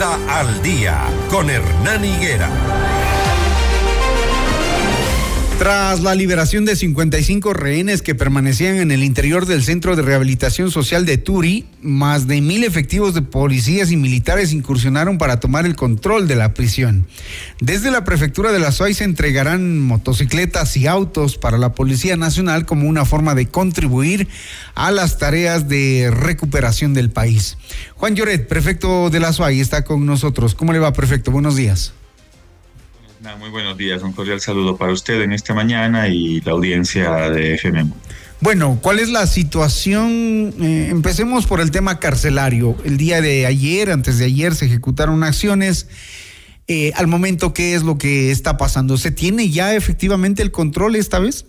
Al día con Hernán Higuera. Tras la liberación de 55 rehenes que permanecían en el interior del Centro de Rehabilitación Social de Turi, más de mil efectivos de policías y militares incursionaron para tomar el control de la prisión. Desde la prefectura de la SOAI se entregarán motocicletas y autos para la Policía Nacional como una forma de contribuir a las tareas de recuperación del país. Juan Lloret, prefecto de la SOAI, está con nosotros. ¿Cómo le va, prefecto? Buenos días muy buenos días, un cordial saludo para usted en esta mañana y la audiencia de FM. Bueno, ¿cuál es la situación? Eh, empecemos por el tema carcelario. El día de ayer, antes de ayer, se ejecutaron acciones. Eh, al momento, ¿qué es lo que está pasando? ¿Se tiene ya efectivamente el control esta vez?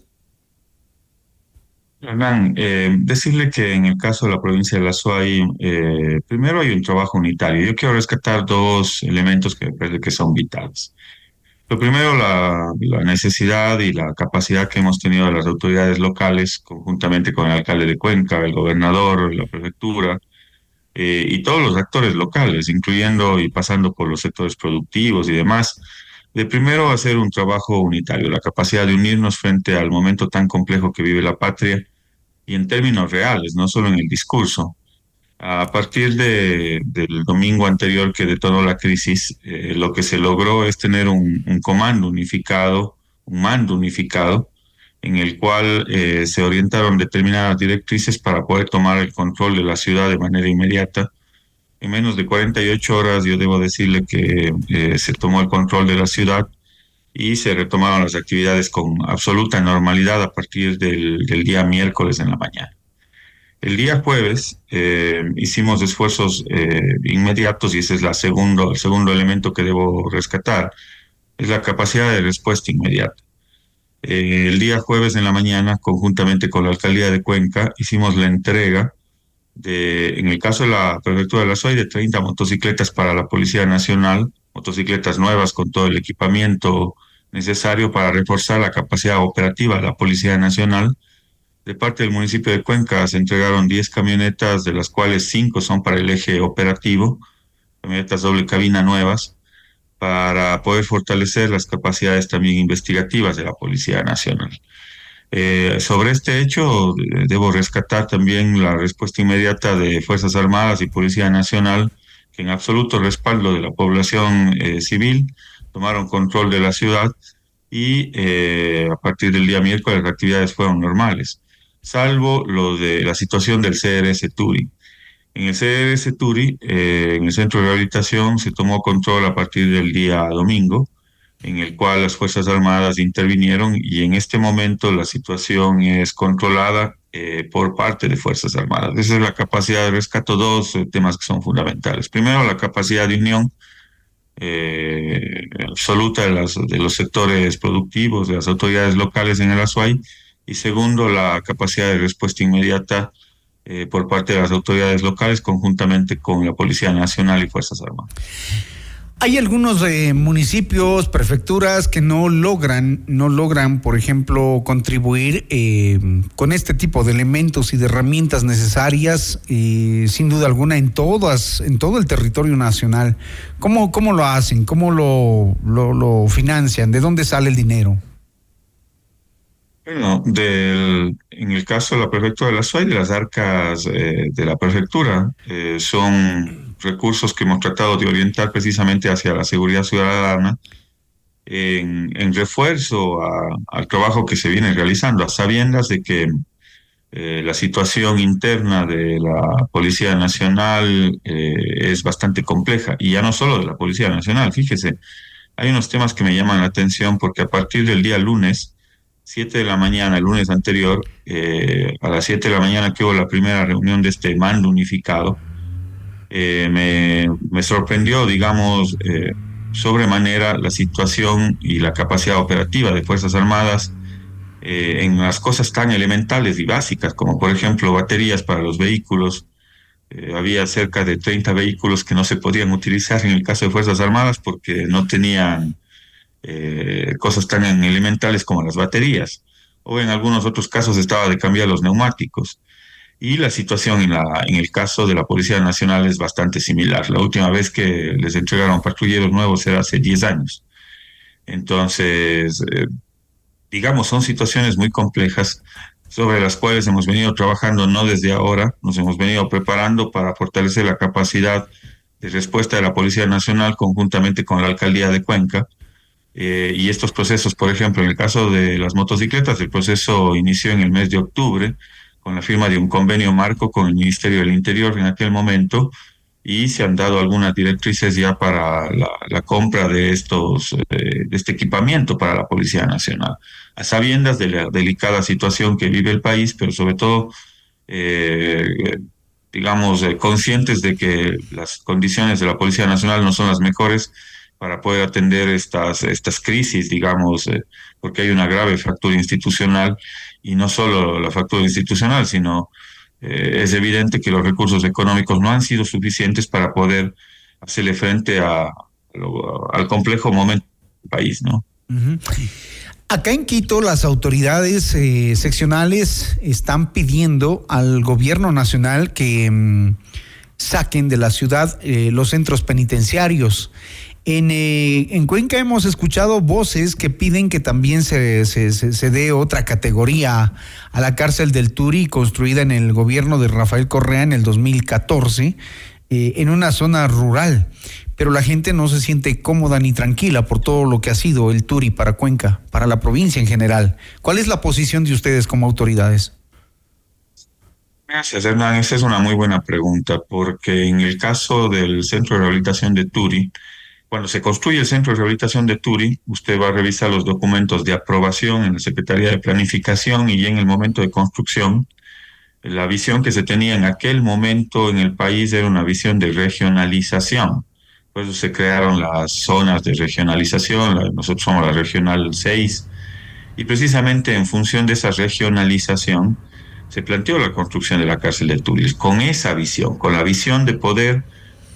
Hernán, eh, decirle que en el caso de la provincia de La Suay, primero hay un trabajo unitario. Yo quiero rescatar dos elementos que me parece que son vitales. Lo primero, la, necesidad y la capacidad que hemos tenido de las autoridades locales, conjuntamente con el alcalde de Cuenca, el gobernador, la prefectura, eh, y todos los actores locales, incluyendo y pasando por los sectores productivos y demás, de primero hacer un trabajo unitario, la capacidad de unirnos frente al momento tan complejo que vive la patria y en términos reales, no solo en el discurso. A partir de, del domingo anterior que detonó la crisis, eh, lo que se logró es tener un, comando unificado, un mando unificado, en el cual eh, se orientaron determinadas directrices para poder tomar el control de la ciudad de manera inmediata. En menos de 48 horas yo debo decirle que eh, se tomó el control de la ciudad y se retomaron las actividades con absoluta normalidad a partir del día miércoles en la mañana. El día jueves eh, hicimos esfuerzos eh, inmediatos y ese es segundo, el segundo elemento que debo rescatar, es la capacidad de respuesta inmediata. Eh, el día jueves en la mañana, conjuntamente con la alcaldía de Cuenca, hicimos la entrega de, en el caso de la prefectura de la SOI, de 30 motocicletas para la Policía Nacional, motocicletas nuevas con todo el equipamiento necesario para reforzar la capacidad operativa de la Policía Nacional de parte del municipio de Cuenca se entregaron 10 camionetas, de las cuales 5 son para el eje operativo, camionetas doble cabina nuevas, para poder fortalecer las capacidades también investigativas de la Policía Nacional. Eh, sobre este hecho, debo rescatar también la respuesta inmediata de Fuerzas Armadas y Policía Nacional, que en absoluto respaldo de la población eh, civil tomaron control de la ciudad y eh, a partir del día miércoles las actividades fueron normales salvo lo de la situación del CRS Turi. En el CRS Turi, eh, en el centro de rehabilitación, se tomó control a partir del día domingo, en el cual las Fuerzas Armadas intervinieron y en este momento la situación es controlada eh, por parte de Fuerzas Armadas. Esa es la capacidad de rescato, dos eh, temas que son fundamentales. Primero, la capacidad de unión absoluta de, las, de los sectores productivos, de las autoridades locales en el Azuay, y segundo, la capacidad de respuesta inmediata eh, por parte de las autoridades locales conjuntamente con la Policía Nacional y Fuerzas Armadas. Hay algunos eh, municipios, prefecturas que no logran, no logran, por ejemplo, contribuir eh, con este tipo de elementos y de herramientas necesarias, sin duda alguna, en todas, en todo el territorio nacional. ¿Cómo, cómo lo hacen? ¿Cómo lo, lo, lo financian? ¿De dónde sale el dinero? Bueno, del, en el caso de la prefectura de la SUAY, de las arcas eh, de la prefectura, eh, son recursos que hemos tratado de orientar precisamente hacia la seguridad ciudadana en, refuerzo al trabajo que se viene realizando, a sabiendas de que eh, la situación interna de la Policía Nacional es bastante compleja, y ya no solo de la Policía Nacional, fíjese, hay unos temas que me llaman la atención porque a partir del día lunes, 7 de la mañana, el lunes anterior, eh, a las 7 de la mañana que hubo la primera reunión de este mando unificado, eh, me, sorprendió, digamos, eh, sobremanera la situación y la capacidad operativa de Fuerzas Armadas en las cosas tan elementales y básicas, como por ejemplo baterías para los vehículos. había cerca de 30 vehículos que no se podían utilizar en el caso de Fuerzas Armadas porque no tenían cosas tan elementales como las baterías, o en algunos otros casos estaba de cambiar los neumáticos. Y la situación en, la, en el caso de la Policía Nacional es bastante similar. La última vez que les entregaron patrulleros nuevos era hace 10 años. Entonces, eh, digamos, son situaciones muy complejas sobre las cuales hemos venido trabajando no desde ahora, nos hemos venido preparando para fortalecer la capacidad de respuesta de la Policía Nacional conjuntamente con la Alcaldía de Cuenca. Eh, y estos procesos, por ejemplo, en el caso de las motocicletas, el proceso inició en el mes de octubre con la firma de un convenio marco con el Ministerio del Interior en aquel momento y se han dado algunas directrices ya para la, compra de estos eh, de este equipamiento para la Policía Nacional, a sabiendas de la delicada situación que vive el país, pero sobre todo eh, digamos, conscientes de que las condiciones de la Policía Nacional no son las mejores para poder atender estas, estas crisis, digamos, eh, porque hay una grave fractura institucional y no solo la fractura institucional, sino eh, es evidente que los recursos económicos no han sido suficientes para poder hacerle frente a, al complejo momento del país, ¿no? Acá en Quito las autoridades eh, seccionales están pidiendo al gobierno nacional que mm, saquen de la ciudad eh, los centros penitenciarios. En, eh, en, Cuenca hemos escuchado voces que piden que también se, se, se, dé otra categoría a la cárcel del Turi, construida en el gobierno de Rafael Correa en el 2014, en una zona rural pero la gente no se siente cómoda ni tranquila por todo lo que ha sido el Turi para Cuenca, para la provincia en general. ¿Cuál es la posición de ustedes como autoridades? Gracias, Hernán. Esa es una muy buena pregunta, porque en el caso del Centro de Rehabilitación de Turi, cuando se construye el Centro de Rehabilitación de Turi, usted va a revisar los documentos de aprobación en la Secretaría de Planificación y en el momento de construcción. La visión que se tenía en aquel momento en el país era una visión de regionalización por eso se crearon las zonas de regionalización, nosotros somos la regional 6, y precisamente en función de esa regionalización se planteó la construcción de la cárcel de Turis, con esa visión, con la visión de poder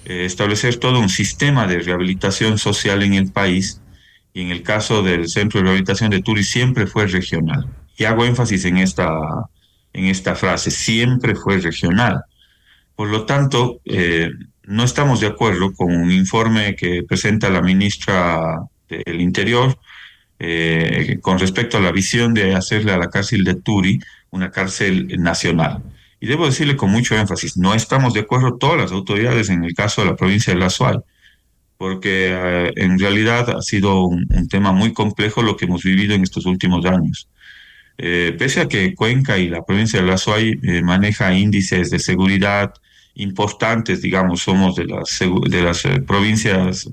establecer todo un sistema de rehabilitación social en el país, y en el caso del centro de rehabilitación de Turis siempre fue regional. Y hago énfasis en esta, en esta frase, siempre fue regional. Por lo tanto, eh, no estamos de acuerdo con un informe que presenta la ministra del Interior eh, con respecto a la visión de hacerle a la cárcel de Turi una cárcel nacional. Y debo decirle con mucho énfasis, no estamos de acuerdo todas las autoridades en el caso de la provincia de La Suay, porque eh, en realidad ha sido un, tema muy complejo lo que hemos vivido en estos últimos años. Eh, pese a que Cuenca y la provincia de La Suay maneja índices de seguridad importantes, digamos, somos de las, de las eh, provincias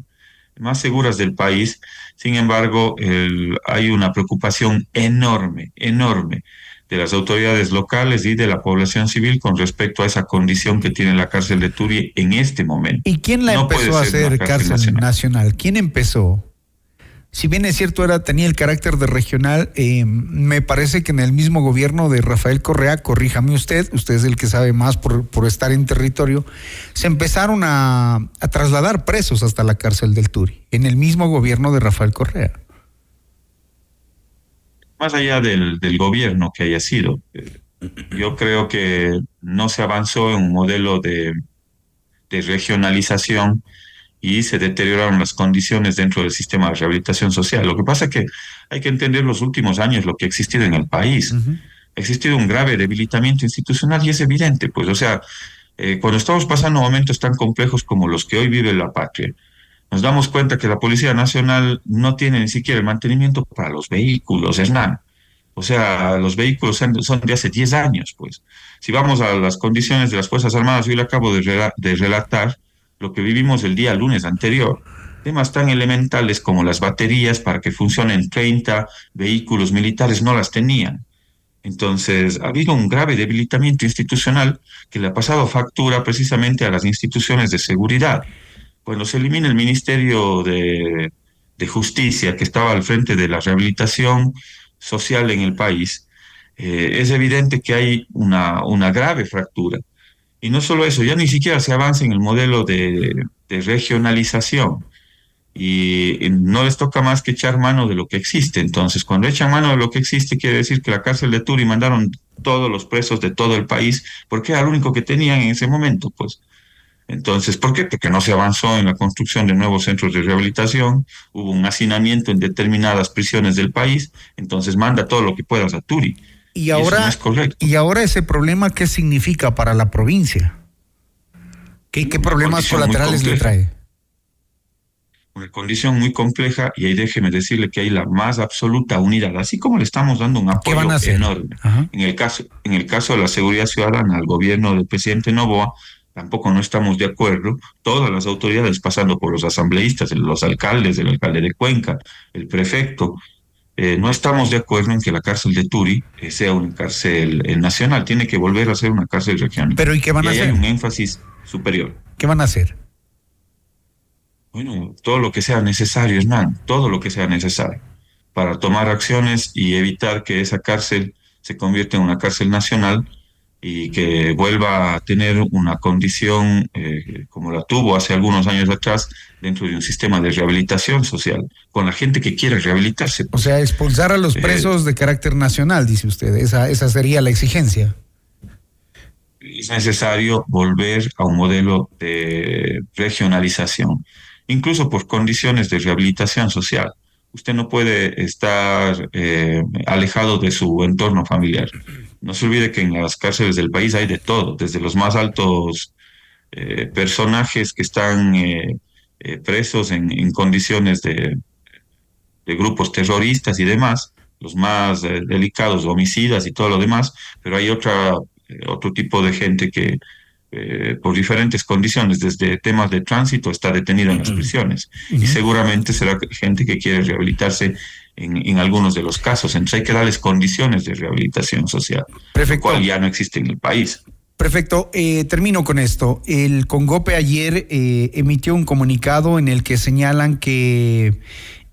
más seguras del país. Sin embargo, hay una preocupación enorme, enorme de las autoridades locales y de la población civil con respecto a esa condición que tiene la cárcel de Turi en este momento. ¿Y quién la empezó a hacer cárcel, nacional? ¿Quién empezó? si bien es cierto, era, tenía el carácter de regional, eh, me parece que en el mismo gobierno de Rafael Correa, corríjame usted, usted es el que sabe más por, por estar en territorio, se empezaron a, a, trasladar presos hasta la cárcel del Turi, en el mismo gobierno de Rafael Correa. Más allá del, del gobierno que haya sido, eh, yo creo que no se avanzó en un modelo de, de regionalización y se deterioraron las condiciones dentro del sistema de rehabilitación social. Lo que pasa es que hay que entender los últimos años lo que ha existido en el país. Ha existido un grave debilitamiento institucional y es evidente, pues, o sea, eh, cuando estamos pasando momentos tan complejos como los que hoy vive la patria, nos damos cuenta que la Policía Nacional no tiene ni siquiera el mantenimiento para los vehículos, Hernán. O sea, los vehículos son de hace 10 años, pues. Si vamos a las condiciones de las Fuerzas Armadas, yo le acabo de, de relatar, lo que vivimos el día lunes anterior. Temas tan elementales como las baterías para que funcionen 30 vehículos militares no las tenían. Entonces, ha habido un grave debilitamiento institucional que le ha pasado factura precisamente a las instituciones de seguridad. Cuando se elimina el Ministerio de, Justicia, que estaba al frente de la rehabilitación social en el país, eh, es evidente que hay una, grave fractura. Y no solo eso, ya ni siquiera se avanza en el modelo de, regionalización. y no les toca más que echar mano de lo que existe. Entonces, cuando echan mano de lo que existe, quiere decir que la cárcel de Turi mandaron todos los presos de todo el país, porque era lo único que tenían en ese momento, pues. Entonces, ¿por qué? Porque no se avanzó en la construcción de nuevos centros de rehabilitación, hubo un hacinamiento en determinadas prisiones del país, entonces manda todo lo que puedas a Turi. Y ahora, y, ahora ese problema, ¿qué significa para la provincia? ¿Qué, qué problemas colaterales le trae? una condición muy compleja y ahí déjeme decirle que hay la más absoluta unidad, así como le estamos dando un apoyo enorme. En el, caso, en el caso de la seguridad ciudadana al gobierno del presidente Novoa, tampoco no estamos de acuerdo. Todas las autoridades, pasando por los asambleístas, los alcaldes, el alcalde de Cuenca, el prefecto, eh, no estamos de acuerdo en que la cárcel de Turi eh, sea una cárcel eh, nacional, tiene que volver a ser una cárcel regional. Pero ¿y qué van a hacer? Hay un énfasis superior. ¿Qué van a hacer? Bueno, todo lo que sea necesario, Hernán, todo lo que sea necesario para tomar acciones y evitar que esa cárcel se convierta en una cárcel nacional y que vuelva a tener una condición eh, como la tuvo hace algunos años atrás dentro de un sistema de rehabilitación social, con la gente que quiere rehabilitarse. O sea, expulsar a los eh, presos de carácter nacional, dice usted, esa, esa sería la exigencia. Es necesario volver a un modelo de regionalización incluso por condiciones de rehabilitación social. Usted no puede estar eh, alejado de su entorno familiar. No se olvide que en las cárceles del país hay de todo, desde los más altos eh, personajes que están eh, presos en, condiciones de, grupos terroristas y demás, los más delicados, homicidas y todo lo demás, pero hay otra, otro tipo de gente que eh, por diferentes condiciones, desde temas de tránsito, está detenido en las prisiones. Y seguramente será gente que quiere rehabilitarse en, algunos de los casos. Entonces hay que darles condiciones de rehabilitación social, Perfecto. lo cual ya no existe en el país. Perfecto. Eh, termino con esto. El Congope ayer eh, emitió un comunicado en el que señalan que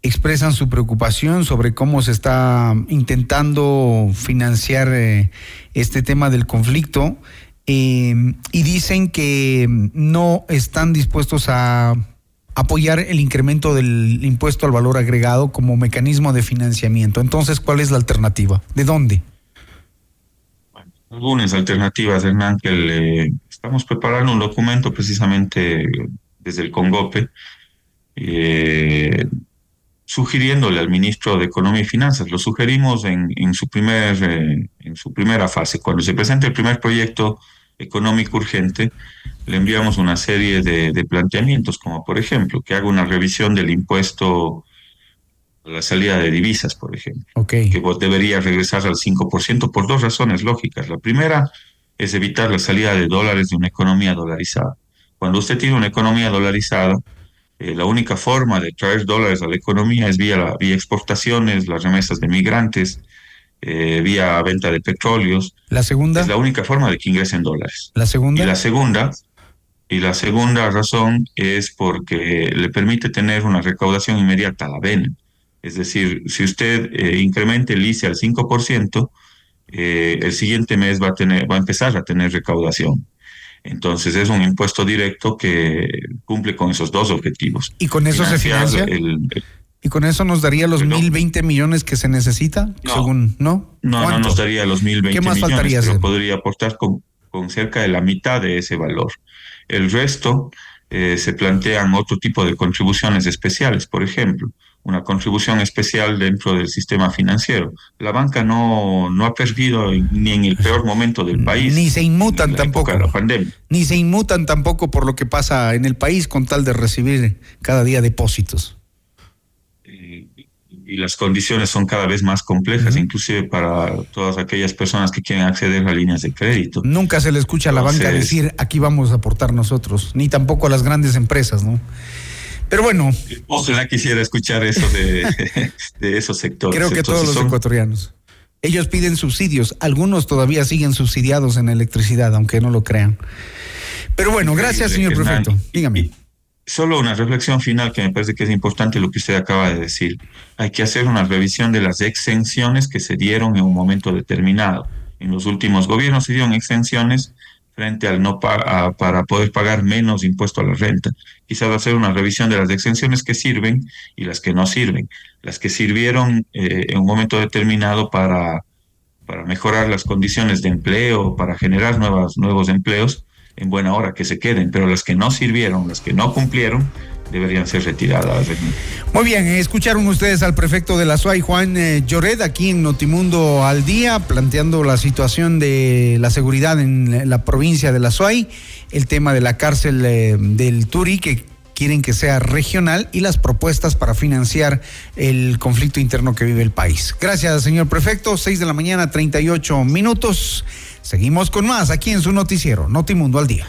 expresan su preocupación sobre cómo se está intentando financiar este tema del conflicto. Em, y dicen que no están dispuestos a apoyar el incremento del impuesto al valor agregado como mecanismo de financiamiento. Entonces, ¿cuál es la alternativa? ¿De dónde? algunas alternativas, Hernán, que le estamos preparando un documento precisamente desde el Congope, eh, sugiriéndole al ministro de Economía y Finanzas. Lo sugerimos en, en su, primer, eh, en su primera fase. Cuando se presente el primer proyecto económico urgente, le enviamos una serie de, planteamientos, como por ejemplo, que haga una revisión del impuesto a la salida de divisas, por ejemplo, que debería regresar al 5% por dos razones lógicas. La primera es evitar la salida de dólares de una economía dolarizada. Cuando usted tiene una economía dolarizada, eh, la única forma de traer dólares a la economía es vía, la, vía exportaciones, las remesas de migrantes, eh, vía venta de petróleos. La segunda. Es la única forma de que ingresen dólares. La segunda. Y la segunda, y la segunda razón es porque le permite tener una recaudación inmediata a la vena. Es decir, si usted eh, incrementa el ICE al 5%, eh, el siguiente mes va a, tener, va a empezar a tener recaudación. Entonces es un impuesto directo que cumple con esos dos objetivos. ¿Y con eso se financia? el, ¿Y con eso nos daría los mil veinte millones que se necesita? No, según, ¿no? No, no nos daría los mil veinte millones. ¿Qué más faltaría pero podría aportar con, con, cerca de la mitad de ese valor. El resto eh, se plantean otro tipo de contribuciones especiales, por ejemplo, una contribución especial dentro del sistema financiero. La banca no, no ha perdido ni en el peor momento del país. Ni se inmutan tampoco. La pandemia. Ni se inmutan tampoco por lo que pasa en el país con tal de recibir cada día depósitos y las condiciones son cada vez más complejas, inclusive para todas aquellas personas que quieren acceder a líneas de crédito. Nunca se le escucha a la banca decir aquí vamos a aportar nosotros, ni tampoco a las grandes empresas, ¿no? Pero bueno. Ojalá quisiera escuchar eso de, esos sectores. Creo que todos los ecuatorianos. Ellos piden subsidios, algunos todavía siguen subsidiados en electricidad, aunque no lo crean. Pero bueno, gracias, señor prefecto. Dígame solo una reflexión final que me parece que es importante lo que usted acaba de decir. Hay que hacer una revisión de las exenciones que se dieron en un momento determinado. En los últimos gobiernos se dieron exenciones frente al no para poder pagar menos impuesto a la renta. Quizás hacer una revisión de las exenciones que sirven y las que no sirven. Las que sirvieron eh, en un momento determinado para, para mejorar las condiciones de empleo, para generar nuevas, nuevos empleos, en buena hora que se queden, pero las que no sirvieron, las que no cumplieron, deberían ser retiradas. Muy bien, escucharon ustedes al prefecto de la SUAY, Juan eh, Llored, aquí en Notimundo al Día, planteando la situación de la seguridad en la provincia de la SUAY, el tema de la cárcel eh, del Turi, que quieren que sea regional, y las propuestas para financiar el conflicto interno que vive el país. Gracias, señor prefecto. Seis de la mañana, 38 minutos. Seguimos con más aquí en su noticiero, Notimundo al Día.